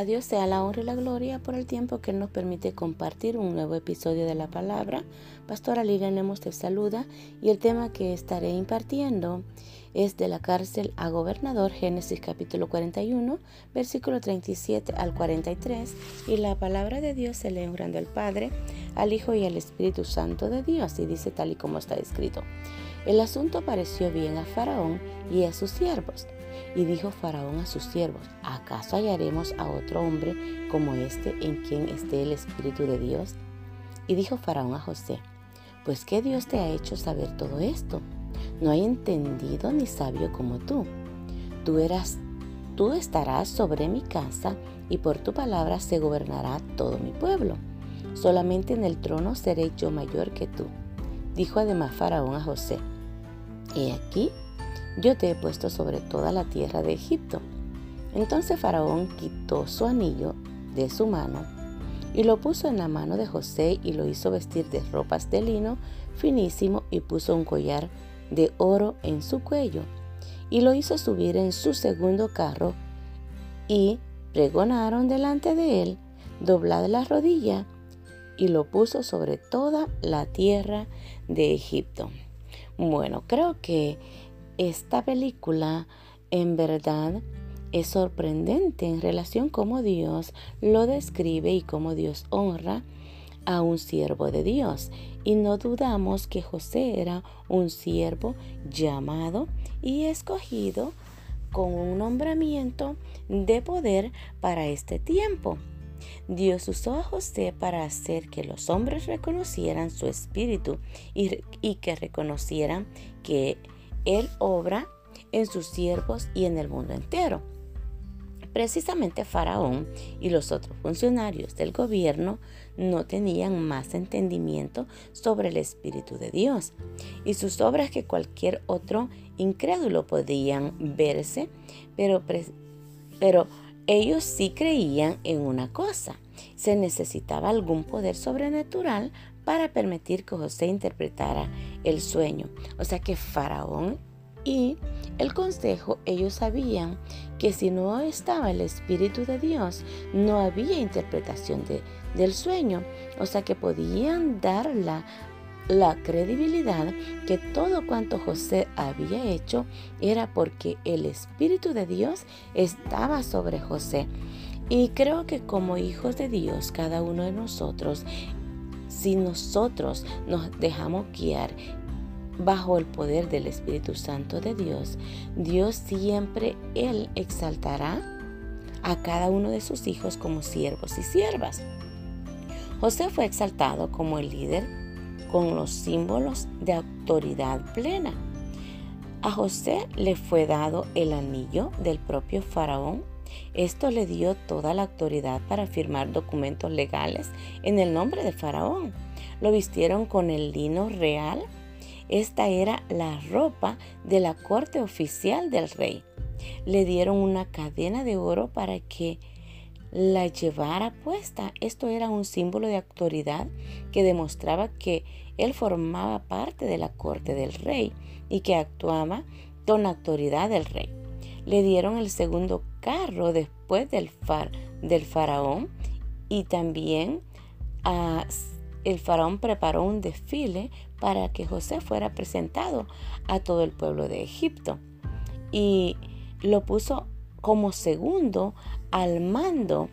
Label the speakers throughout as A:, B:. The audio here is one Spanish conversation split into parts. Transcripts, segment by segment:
A: A Dios sea la honra y la gloria por el tiempo que nos permite compartir un nuevo episodio de la palabra. Pastora Lilian te saluda y el tema que estaré impartiendo es de la cárcel a gobernador, Génesis capítulo 41, versículo 37 al 43. Y la palabra de Dios se lee honrando al Padre, al Hijo y al Espíritu Santo de Dios, y dice tal y como está escrito. El asunto pareció bien a Faraón y a sus siervos y dijo Faraón a sus siervos, ¿acaso hallaremos a otro hombre como este en quien esté el Espíritu de Dios? Y dijo Faraón a José, pues ¿qué Dios te ha hecho saber todo esto? No hay entendido ni sabio como tú. Tú eras, tú estarás sobre mi casa y por tu palabra se gobernará todo mi pueblo. Solamente en el trono seré yo mayor que tú. Dijo además Faraón a José, He aquí yo te he puesto sobre toda la tierra de Egipto. Entonces Faraón quitó su anillo de su mano y lo puso en la mano de José y lo hizo vestir de ropas de lino finísimo y puso un collar de oro en su cuello y lo hizo subir en su segundo carro y pregonaron delante de él doblada la rodilla y lo puso sobre toda la tierra de Egipto. Bueno, creo que esta película en verdad es sorprendente en relación cómo Dios lo describe y cómo Dios honra a un siervo de Dios. Y no dudamos que José era un siervo llamado y escogido con un nombramiento de poder para este tiempo. Dios usó a José para hacer que los hombres reconocieran su espíritu y, y que reconocieran que él obra en sus siervos y en el mundo entero. Precisamente Faraón y los otros funcionarios del gobierno no tenían más entendimiento sobre el Espíritu de Dios y sus obras que cualquier otro incrédulo podían verse, pero, pero ellos sí creían en una cosa. Se necesitaba algún poder sobrenatural para permitir que José interpretara el sueño. O sea que Faraón y el consejo, ellos sabían que si no estaba el Espíritu de Dios, no había interpretación de, del sueño. O sea que podían dar la, la credibilidad que todo cuanto José había hecho era porque el Espíritu de Dios estaba sobre José. Y creo que como hijos de Dios, cada uno de nosotros si nosotros nos dejamos guiar bajo el poder del Espíritu Santo de Dios, Dios siempre, Él exaltará a cada uno de sus hijos como siervos y siervas. José fue exaltado como el líder con los símbolos de autoridad plena. A José le fue dado el anillo del propio faraón esto le dio toda la autoridad para firmar documentos legales en el nombre de Faraón. Lo vistieron con el lino real. Esta era la ropa de la corte oficial del rey. Le dieron una cadena de oro para que la llevara puesta. Esto era un símbolo de autoridad que demostraba que él formaba parte de la corte del rey y que actuaba con la autoridad del rey le dieron el segundo carro después del, far, del faraón. Y también ah, el faraón preparó un desfile para que José fuera presentado a todo el pueblo de Egipto. Y lo puso como segundo al mando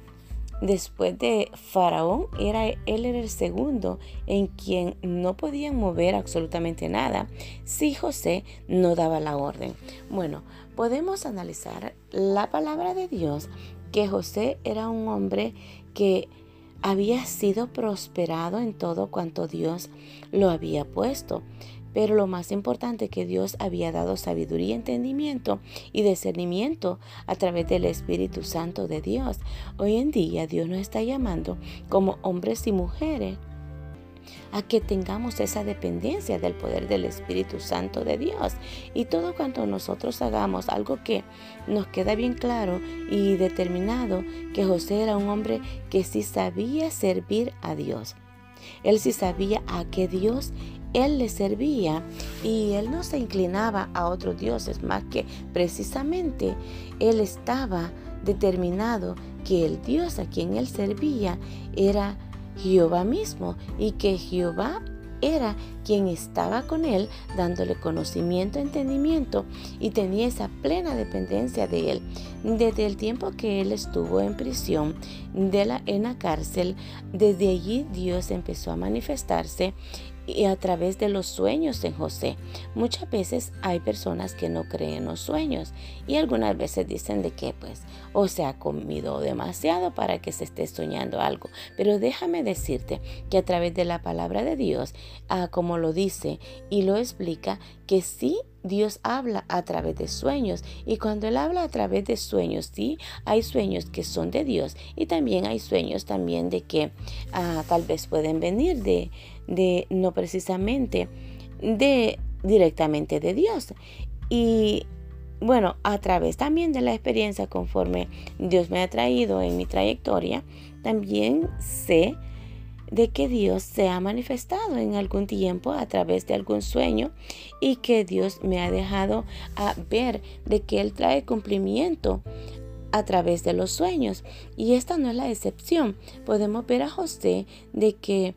A: Después de Faraón, era, él era el segundo en quien no podían mover absolutamente nada si José no daba la orden. Bueno, podemos analizar la palabra de Dios que José era un hombre que había sido prosperado en todo cuanto Dios lo había puesto. Pero lo más importante que Dios había dado sabiduría, entendimiento y discernimiento a través del Espíritu Santo de Dios. Hoy en día Dios nos está llamando como hombres y mujeres a que tengamos esa dependencia del poder del Espíritu Santo de Dios. Y todo cuanto nosotros hagamos, algo que nos queda bien claro y determinado, que José era un hombre que sí sabía servir a Dios. Él sí sabía a qué Dios él le servía y él no se inclinaba a otros dioses más que precisamente él estaba determinado que el Dios a quien él servía era Jehová mismo y que Jehová era quien estaba con él dándole conocimiento, entendimiento y tenía esa plena dependencia de él. Desde el tiempo que él estuvo en prisión, de la, en la cárcel, desde allí Dios empezó a manifestarse y a través de los sueños en José. Muchas veces hay personas que no creen los sueños y algunas veces dicen de que pues o se ha comido demasiado para que se esté soñando algo. Pero déjame decirte que a través de la palabra de Dios, ah, como lo dice y lo explica, que sí Dios habla a través de sueños y cuando Él habla a través de sueños, sí, hay sueños que son de Dios y también hay sueños también de que ah, tal vez pueden venir de, de no precisamente de directamente de Dios. Y bueno, a través también de la experiencia conforme Dios me ha traído en mi trayectoria, también sé de que Dios se ha manifestado en algún tiempo a través de algún sueño y que Dios me ha dejado a ver de que Él trae cumplimiento a través de los sueños. Y esta no es la excepción. Podemos ver a José de que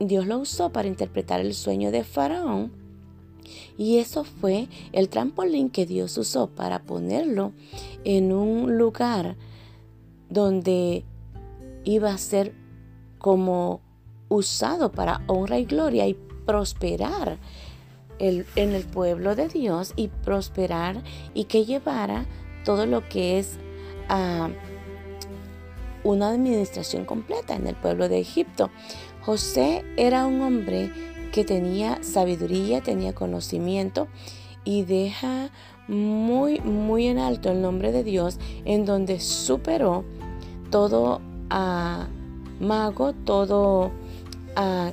A: Dios lo usó para interpretar el sueño de Faraón. Y eso fue el trampolín que Dios usó para ponerlo en un lugar donde iba a ser como usado para honra y gloria y prosperar en el pueblo de Dios y prosperar y que llevara todo lo que es ah, una administración completa en el pueblo de Egipto. José era un hombre que tenía sabiduría, tenía conocimiento y deja muy, muy en alto el nombre de Dios en donde superó todo a mago, todo a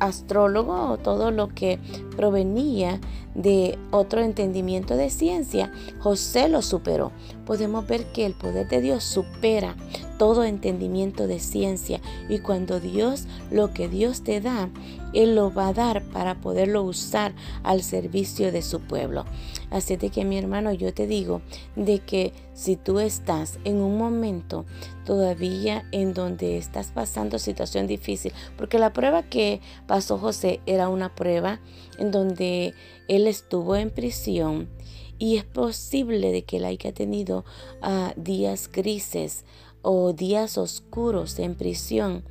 A: astrólogo o todo lo que provenía de otro entendimiento de ciencia, José lo superó. Podemos ver que el poder de Dios supera todo entendimiento de ciencia y cuando Dios lo que Dios te da, Él lo va a dar para poderlo usar al servicio de su pueblo. Así de que mi hermano, yo te digo de que si tú estás en un momento todavía en donde estás pasando situación difícil, porque la prueba que pasó José era una prueba en donde él estuvo en prisión y es posible de que él haya tenido ah, días grises o días oscuros en prisión.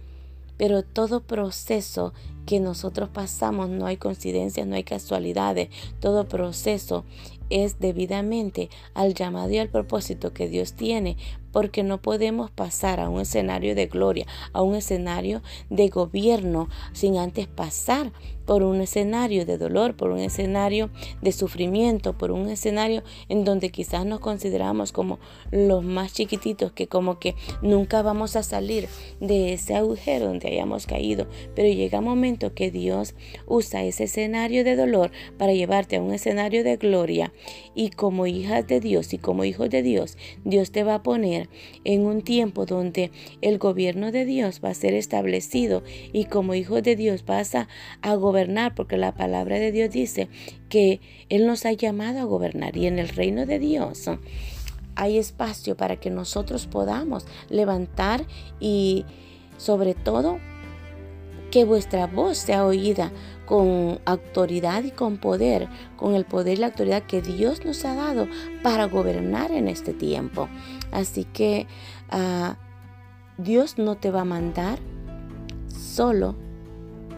A: Pero todo proceso que nosotros pasamos no hay coincidencias, no hay casualidades. Todo proceso es debidamente al llamado y al propósito que Dios tiene, porque no podemos pasar a un escenario de gloria, a un escenario de gobierno, sin antes pasar por un escenario de dolor, por un escenario de sufrimiento, por un escenario en donde quizás nos consideramos como los más chiquititos, que como que nunca vamos a salir de ese agujero donde hayamos caído, pero llega un momento que Dios usa ese escenario de dolor para llevarte a un escenario de gloria. Y como hijas de Dios y como hijos de Dios, Dios te va a poner en un tiempo donde el gobierno de Dios va a ser establecido y como hijos de Dios vas a, gobernar, porque la palabra de Dios dice que Él nos ha llamado a gobernar y en el reino de Dios hay espacio para que nosotros podamos levantar y sobre todo que vuestra voz sea oída con autoridad y con poder, con el poder y la autoridad que Dios nos ha dado para gobernar en este tiempo. Así que ah, Dios no te va a mandar solo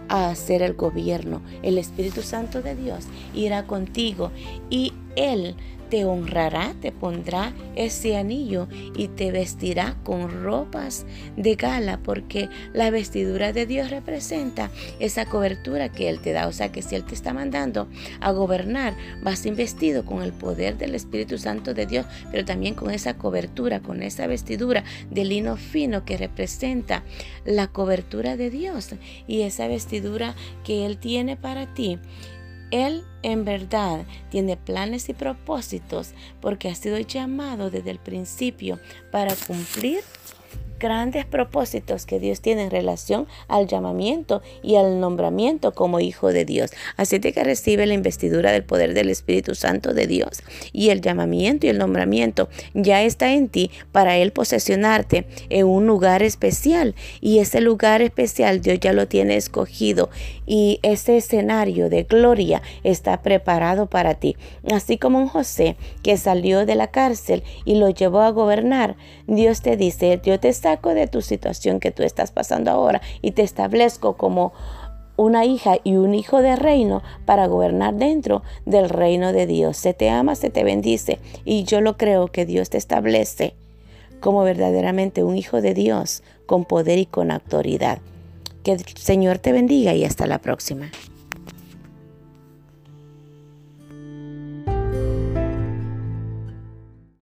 A: a hacer el gobierno. El Espíritu Santo de Dios irá contigo y Él te honrará, te pondrá ese anillo y te vestirá con ropas de gala, porque la vestidura de Dios representa esa cobertura que Él te da. O sea que si Él te está mandando a gobernar, vas investido con el poder del Espíritu Santo de Dios, pero también con esa cobertura, con esa vestidura de lino fino que representa la cobertura de Dios y esa vestidura que Él tiene para ti él en verdad tiene planes y propósitos porque ha sido llamado desde el principio para cumplir grandes propósitos que Dios tiene en relación al llamamiento y al nombramiento como hijo de Dios. Así de que recibe la investidura del poder del Espíritu Santo de Dios y el llamamiento y el nombramiento ya está en ti para Él posesionarte en un lugar especial y ese lugar especial Dios ya lo tiene escogido y ese escenario de gloria está preparado para ti. Así como un José que salió de la cárcel y lo llevó a gobernar, Dios te dice, yo te saco de tu situación que tú estás pasando ahora y te establezco como una hija y un hijo de reino para gobernar dentro del reino de Dios. Se te ama, se te bendice y yo lo creo que Dios te establece como verdaderamente un hijo de Dios con poder y con autoridad. Que el Señor te bendiga y hasta la próxima.